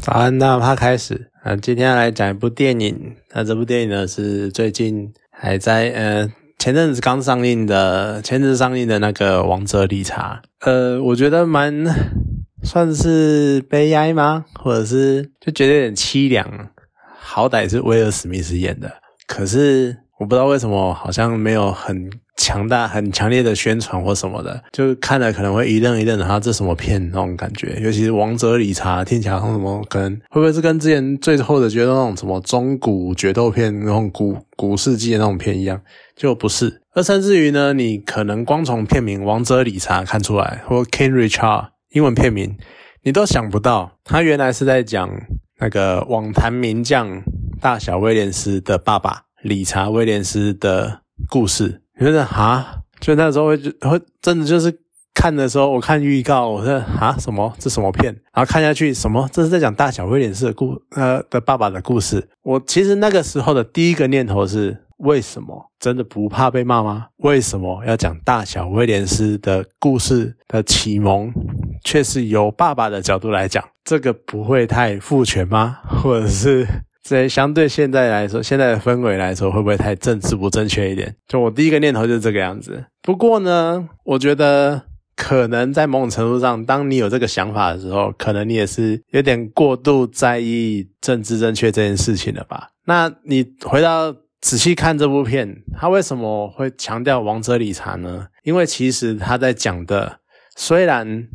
早安，那他开始。啊，今天要来讲一部电影。那这部电影呢是最近还在呃前阵子刚上映的，前阵子上映的那个《王者理查》。呃，我觉得蛮算是悲哀吗？或者是就觉得有点凄凉。好歹是威尔史密斯演的，可是我不知道为什么好像没有很。强大、很强烈的宣传或什么的，就看了可能会一愣一愣的，他这什么片那种感觉。尤其是《王者理查》，听起来像什么？可能会不会是跟之前最后的觉得那种什么中古决斗片、那种古古世纪的那种片一样？就不是。而甚至于呢，你可能光从片名《王者理查》看出来，或 King Richard 英文片名，你都想不到，他原来是在讲那个网坛名将大小威廉斯的爸爸理查威廉斯的故事。觉得啊，就那时候会会真的就是看的时候，我看预告，我说啊什么这什么片，然后看下去什么这是在讲大小威廉斯的故呃的爸爸的故事。我其实那个时候的第一个念头是，为什么真的不怕被骂吗？为什么要讲大小威廉斯的故事的启蒙，却是由爸爸的角度来讲，这个不会太父权吗？或者是？在相对现在来说，现在的氛围来说，会不会太政治不正确一点？就我第一个念头就是这个样子。不过呢，我觉得可能在某种程度上，当你有这个想法的时候，可能你也是有点过度在意政治正确这件事情了吧？那你回到仔细看这部片，他为什么会强调王者理查呢？因为其实他在讲的，虽然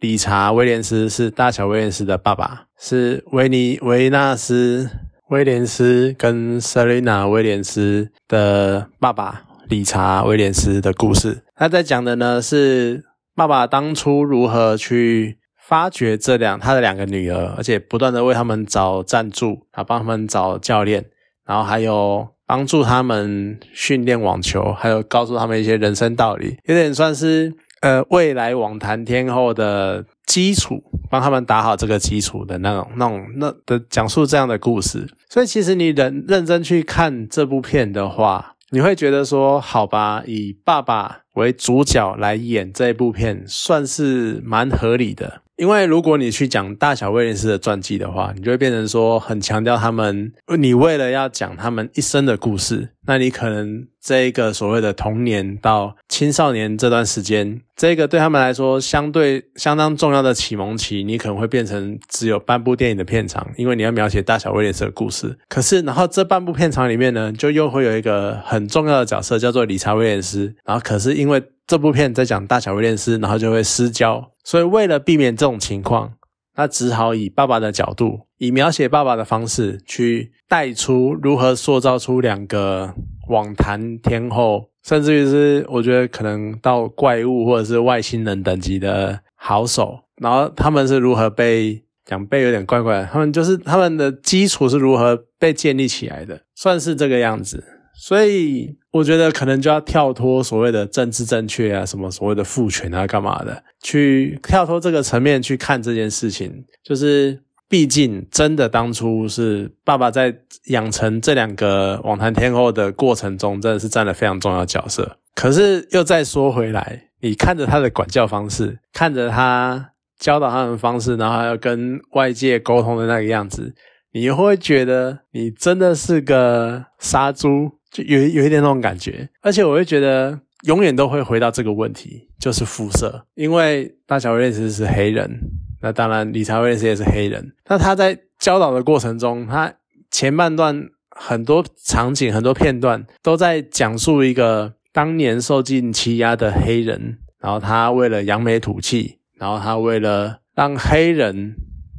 理查威廉斯是大小威廉斯的爸爸。是维尼维纳斯威廉斯跟 Selina 威廉斯的爸爸理查威廉斯的故事。他在讲的呢是爸爸当初如何去发掘这两他的两个女儿，而且不断的为他们找赞助，啊帮他们找教练，然后还有帮助他们训练网球，还有告诉他们一些人生道理，有点算是呃未来网坛天后的基础。帮他们打好这个基础的那种、那种、那的讲述这样的故事，所以其实你认认真去看这部片的话，你会觉得说，好吧，以爸爸为主角来演这部片，算是蛮合理的。因为如果你去讲大小威廉斯的传记的话，你就会变成说很强调他们，你为了要讲他们一生的故事，那你可能这一个所谓的童年到青少年这段时间，这个对他们来说相对相当重要的启蒙期，你可能会变成只有半部电影的片长，因为你要描写大小威廉斯的故事。可是，然后这半部片长里面呢，就又会有一个很重要的角色叫做理查威廉斯，然后可是因为这部片在讲大小威廉斯，然后就会失焦。所以，为了避免这种情况，他只好以爸爸的角度，以描写爸爸的方式去带出如何塑造出两个网坛天后，甚至于是我觉得可能到怪物或者是外星人等级的好手。然后他们是如何被讲被有点怪怪，他们就是他们的基础是如何被建立起来的，算是这个样子。所以。我觉得可能就要跳脱所谓的政治正确啊，什么所谓的父权啊，干嘛的？去跳脱这个层面去看这件事情，就是毕竟真的当初是爸爸在养成这两个网坛天后的过程中，真的是占了非常重要角色。可是又再说回来，你看着他的管教方式，看着他教导他们方式，然后还要跟外界沟通的那个样子，你会觉得你真的是个杀猪。就有有一点那种感觉，而且我会觉得永远都会回到这个问题，就是肤色。因为大小威廉斯是黑人，那当然理查威廉斯也是黑人。那他在教导的过程中，他前半段很多场景、很多片段都在讲述一个当年受尽欺压的黑人，然后他为了扬眉吐气，然后他为了让黑人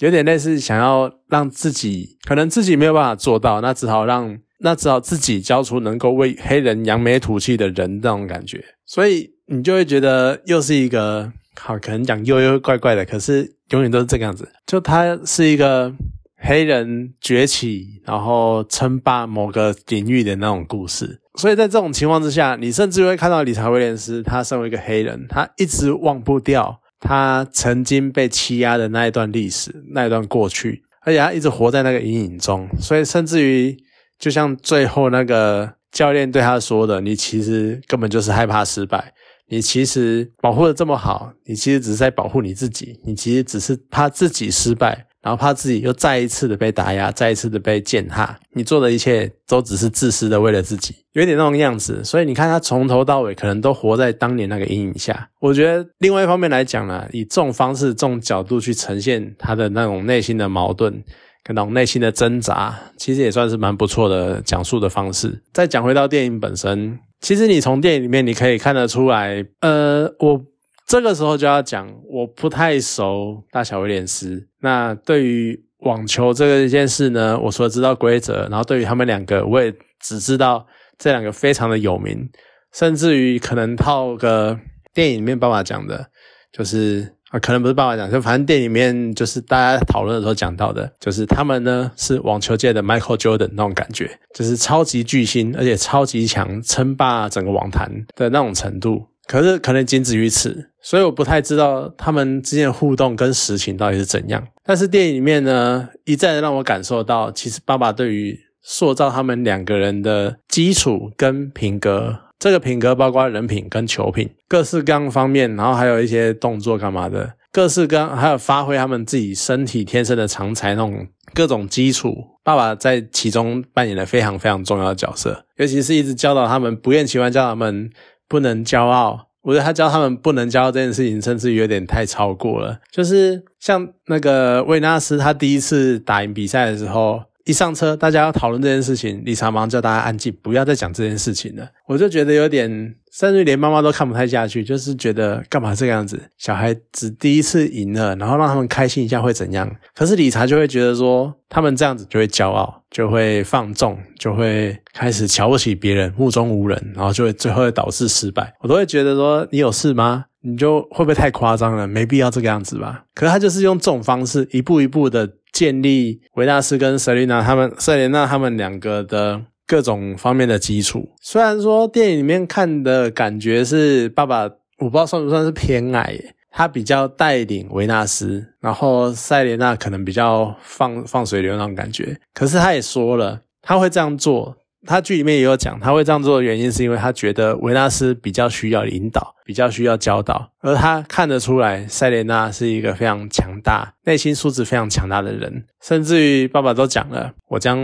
有点类似想要让自己可能自己没有办法做到，那只好让。那只好自己交出能够为黑人扬眉吐气的人那种感觉，所以你就会觉得又是一个好，可能讲又又怪怪的，可是永远都是这个样子。就他是一个黑人崛起，然后称霸某个领域的那种故事。所以在这种情况之下，你甚至会看到理查威廉斯，他身为一个黑人，他一直忘不掉他曾经被欺压的那一段历史，那一段过去，而且他一直活在那个阴影中，所以甚至于。就像最后那个教练对他说的：“你其实根本就是害怕失败，你其实保护的这么好，你其实只是在保护你自己，你其实只是怕自己失败，然后怕自己又再一次的被打压，再一次的被践踏。你做的一切都只是自私的，为了自己，有点那种样子。所以你看他从头到尾可能都活在当年那个阴影下。我觉得另外一方面来讲呢，以这种方式、这种角度去呈现他的那种内心的矛盾跟那种内心的挣扎，其实也算是蛮不错的讲述的方式。再讲回到电影本身，其实你从电影里面你可以看得出来，呃，我。这个时候就要讲，我不太熟大小威廉斯。那对于网球这个一件事呢，我除了知道规则，然后对于他们两个，我也只知道这两个非常的有名，甚至于可能套个电影里面爸爸讲的，就是啊，可能不是爸爸讲，就反正电影里面就是大家讨论的时候讲到的，就是他们呢是网球界的 Michael Jordan 那种感觉，就是超级巨星，而且超级强，称霸整个网坛的那种程度。可是可能仅止于此，所以我不太知道他们之间的互动跟实情到底是怎样。但是电影里面呢，一再的让我感受到，其实爸爸对于塑造他们两个人的基础跟品格，这个品格包括人品跟球品，各式各样方面，然后还有一些动作干嘛的，各式各样，还有发挥他们自己身体天生的长才那种各种基础，爸爸在其中扮演了非常非常重要的角色，尤其是一直教导他们，不厌其烦教导他们。不能骄傲，我觉得他教他们不能骄傲这件事情，甚至有点太超过了。就是像那个维纳斯，他第一次打赢比赛的时候，一上车，大家要讨论这件事情，理查马上叫大家安静，不要再讲这件事情了。我就觉得有点。甚至连妈妈都看不太下去，就是觉得干嘛这个样子？小孩子第一次赢了，然后让他们开心一下会怎样？可是理查就会觉得说，他们这样子就会骄傲，就会放纵，就会开始瞧不起别人，目中无人，然后就会最后会导致失败。我都会觉得说，你有事吗？你就会不会太夸张了？没必要这个样子吧？可是他就是用这种方式，一步一步的建立维纳斯跟瑟琳娜他们，瑟琳娜他们两个的。各种方面的基础，虽然说电影里面看的感觉是爸爸，我不知道算不算是偏爱，他比较带领维纳斯，然后塞琳娜可能比较放放水流那种感觉，可是他也说了，他会这样做。他剧里面也有讲，他会这样做的原因是因为他觉得维纳斯比较需要引导，比较需要教导，而他看得出来塞莲娜是一个非常强大、内心素质非常强大的人，甚至于爸爸都讲了，我将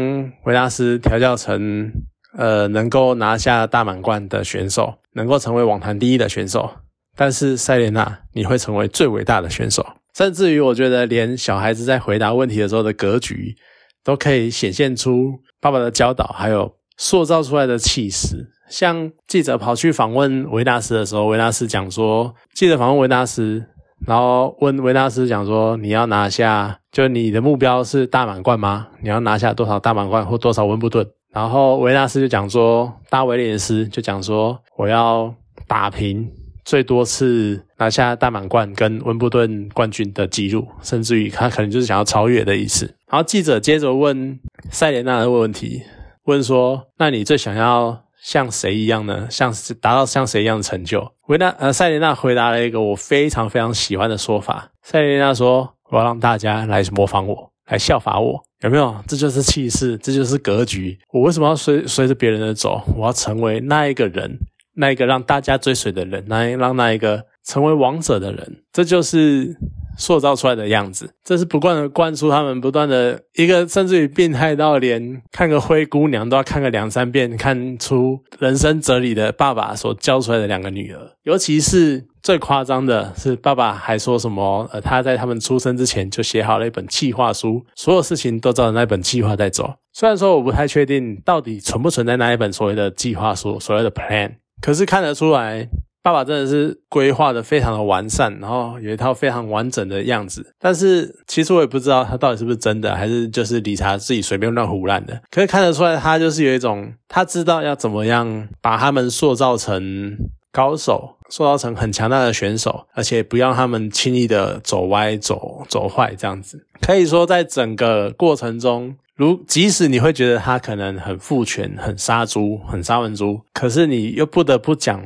维纳斯调教成呃能够拿下大满贯的选手，能够成为网坛第一的选手，但是塞莲娜你会成为最伟大的选手，甚至于我觉得连小孩子在回答问题的时候的格局都可以显现出爸爸的教导，还有。塑造出来的气势，像记者跑去访问维纳斯的时候，维纳斯讲说，记者访问维纳斯，然后问维纳斯讲说，你要拿下，就你的目标是大满贯吗？你要拿下多少大满贯或多少温布顿？然后维纳斯就讲说，大威廉斯就讲说，我要打平最多次拿下大满贯跟温布顿冠军的记录，甚至于他可能就是想要超越的意思。然后记者接着问塞莲娜的问题。问说：“那你最想要像谁一样呢？像达到像谁一样的成就？”维纳呃，塞琳娜回答了一个我非常非常喜欢的说法。塞琳娜说：“我要让大家来模仿我，来效法我，有没有？这就是气势，这就是格局。我为什么要随随着别人的走？我要成为那一个人，那一个让大家追随的人，那让那一个成为王者的人。这就是。”塑造出来的样子，这是不断的灌输他们，不断的一个甚至于变态到连看个灰姑娘都要看个两三遍，看出人生哲理的爸爸所教出来的两个女儿，尤其是最夸张的是，爸爸还说什么？呃，他在他们出生之前就写好了一本计划书，所有事情都照着那本计划在走。虽然说我不太确定到底存不存在那一本所谓的计划书，所谓的 plan，可是看得出来。爸爸真的是规划的非常的完善，然后有一套非常完整的样子。但是其实我也不知道他到底是不是真的，还是就是理查自己随便乱胡乱的。可以看得出来，他就是有一种他知道要怎么样把他们塑造成高手，塑造成很强大的选手，而且不让他们轻易的走歪、走走坏这样子。可以说，在整个过程中，如即使你会觉得他可能很父权、很杀猪、很杀文猪，可是你又不得不讲。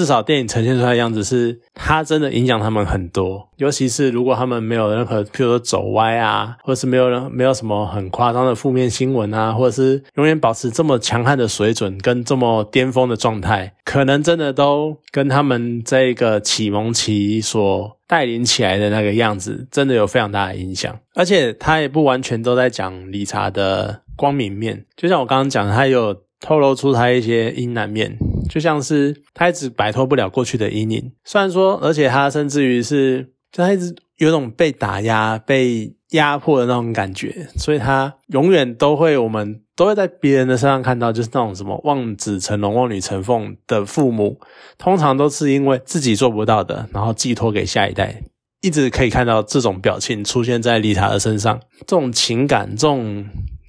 至少电影呈现出来的样子是，他真的影响他们很多。尤其是如果他们没有任何，譬如说走歪啊，或者是没有人没有什么很夸张的负面新闻啊，或者是永远保持这么强悍的水准跟这么巅峰的状态，可能真的都跟他们这个启蒙期所带领起来的那个样子，真的有非常大的影响。而且他也不完全都在讲理查的光明面，就像我刚刚讲，他有透露出他一些阴暗面。就像是他一直摆脱不了过去的阴影，虽然说，而且他甚至于是，就他一直有种被打压、被压迫的那种感觉，所以他永远都会，我们都会在别人的身上看到，就是那种什么望子成龙、望女成凤的父母，通常都是因为自己做不到的，然后寄托给下一代，一直可以看到这种表情出现在丽塔的身上，这种情感、这种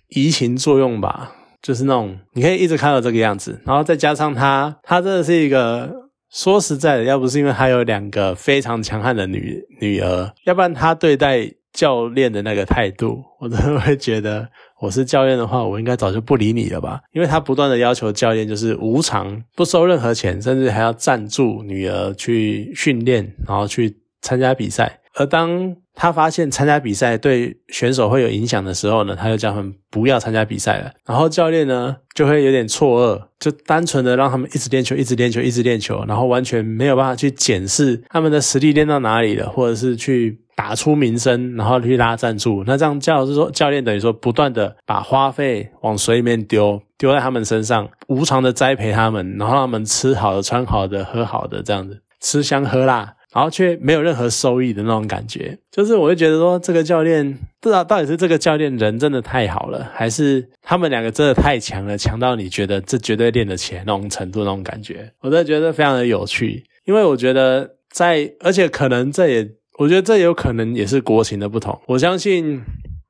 移情作用吧。就是那种你可以一直看到这个样子，然后再加上他，他真的是一个说实在的，要不是因为他有两个非常强悍的女女儿，要不然他对待教练的那个态度，我真的会觉得我是教练的话，我应该早就不理你了吧？因为他不断的要求教练就是无偿不收任何钱，甚至还要赞助女儿去训练，然后去参加比赛，而当。他发现参加比赛对选手会有影响的时候呢，他就叫他们不要参加比赛了。然后教练呢就会有点错愕，就单纯的让他们一直练球，一直练球，一直练球，然后完全没有办法去检视他们的实力练到哪里了，或者是去打出名声，然后去拉赞助。那这样教是说教练等于说不断的把花费往水里面丢，丢在他们身上，无偿的栽培他们，然后让他们吃好的、穿好的、喝好的，这样子吃香喝辣。然后却没有任何收益的那种感觉，就是我会觉得说，这个教练不知道到底是这个教练人真的太好了，还是他们两个真的太强了，强到你觉得这绝对练得起来那种程度那种感觉，我真的觉得非常的有趣。因为我觉得在，而且可能这也，我觉得这有可能也是国情的不同。我相信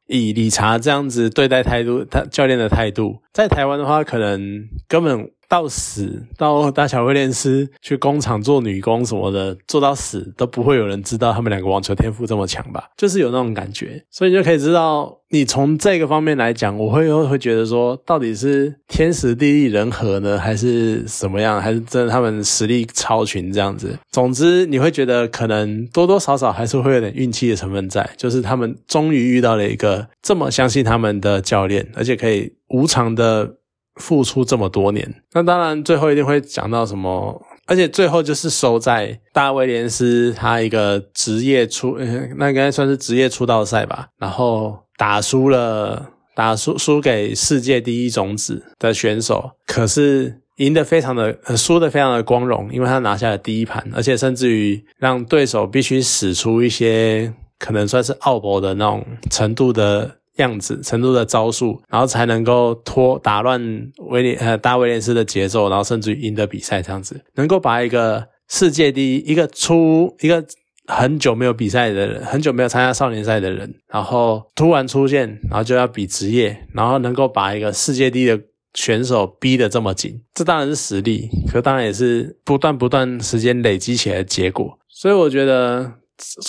以理查这样子对待态度，他教练的态度，在台湾的话，可能根本。到死，到大小威廉斯去工厂做女工什么的，做到死都不会有人知道他们两个网球天赋这么强吧？就是有那种感觉，所以你就可以知道，你从这个方面来讲，我会会觉得说，到底是天时地利人和呢，还是什么样？还是真的他们实力超群这样子？总之，你会觉得可能多多少少还是会有点运气的成分在，就是他们终于遇到了一个这么相信他们的教练，而且可以无偿的。付出这么多年，那当然最后一定会讲到什么，而且最后就是收在大威廉斯他一个职业出，那应该算是职业出道赛吧，然后打输了，打输输给世界第一种子的选手，可是赢得非常的，输得非常的光荣，因为他拿下了第一盘，而且甚至于让对手必须使出一些可能算是奥博的那种程度的。样子程度的招数，然后才能够拖打乱威廉呃大威廉斯的节奏，然后甚至于赢得比赛这样子，能够把一个世界第一一个出一个很久没有比赛的人，很久没有参加少年赛的人，然后突然出现，然后就要比职业，然后能够把一个世界第一的选手逼得这么紧，这当然是实力，可当然也是不断不断时间累积起来的结果。所以我觉得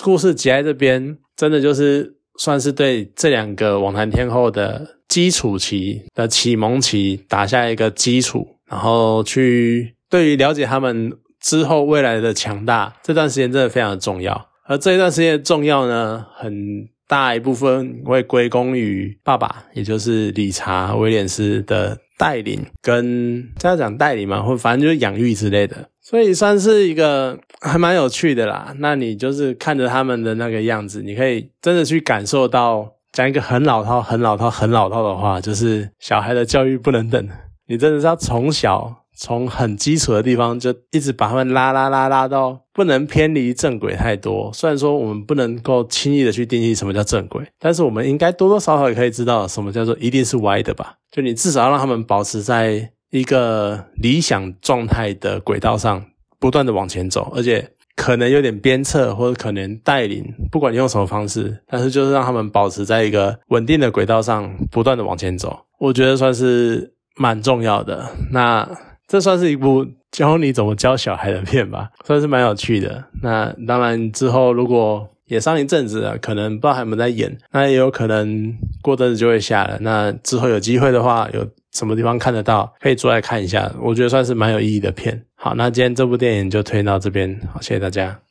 故事结在这边，真的就是。算是对这两个网坛天后的基础期的启蒙期打下一个基础，然后去对于了解他们之后未来的强大，这段时间真的非常的重要。而这一段时间的重要呢，很大一部分会归功于爸爸，也就是理查威廉斯的带领，跟这样讲带领嘛，或反正就是养育之类的。所以算是一个 还蛮有趣的啦。那你就是看着他们的那个样子，你可以真的去感受到，讲一个很老套、很老套、很老套的话，就是小孩的教育不能等。你真的是要从小从很基础的地方就一直把他们拉拉拉拉到不能偏离正轨太多。虽然说我们不能够轻易的去定义什么叫正轨，但是我们应该多多少少也可以知道什么叫做一定是歪的吧？就你至少要让他们保持在。一个理想状态的轨道上，不断的往前走，而且可能有点鞭策或者可能带领，不管你用什么方式，但是就是让他们保持在一个稳定的轨道上，不断的往前走，我觉得算是蛮重要的。那这算是一部教你怎么教小孩的片吧，算是蛮有趣的。那当然之后如果也上一阵子了，可能不知道还有没有在演，那也有可能过阵子就会下了。那之后有机会的话，有。什么地方看得到，可以坐来看一下，我觉得算是蛮有意义的片。好，那今天这部电影就推到这边，好，谢谢大家。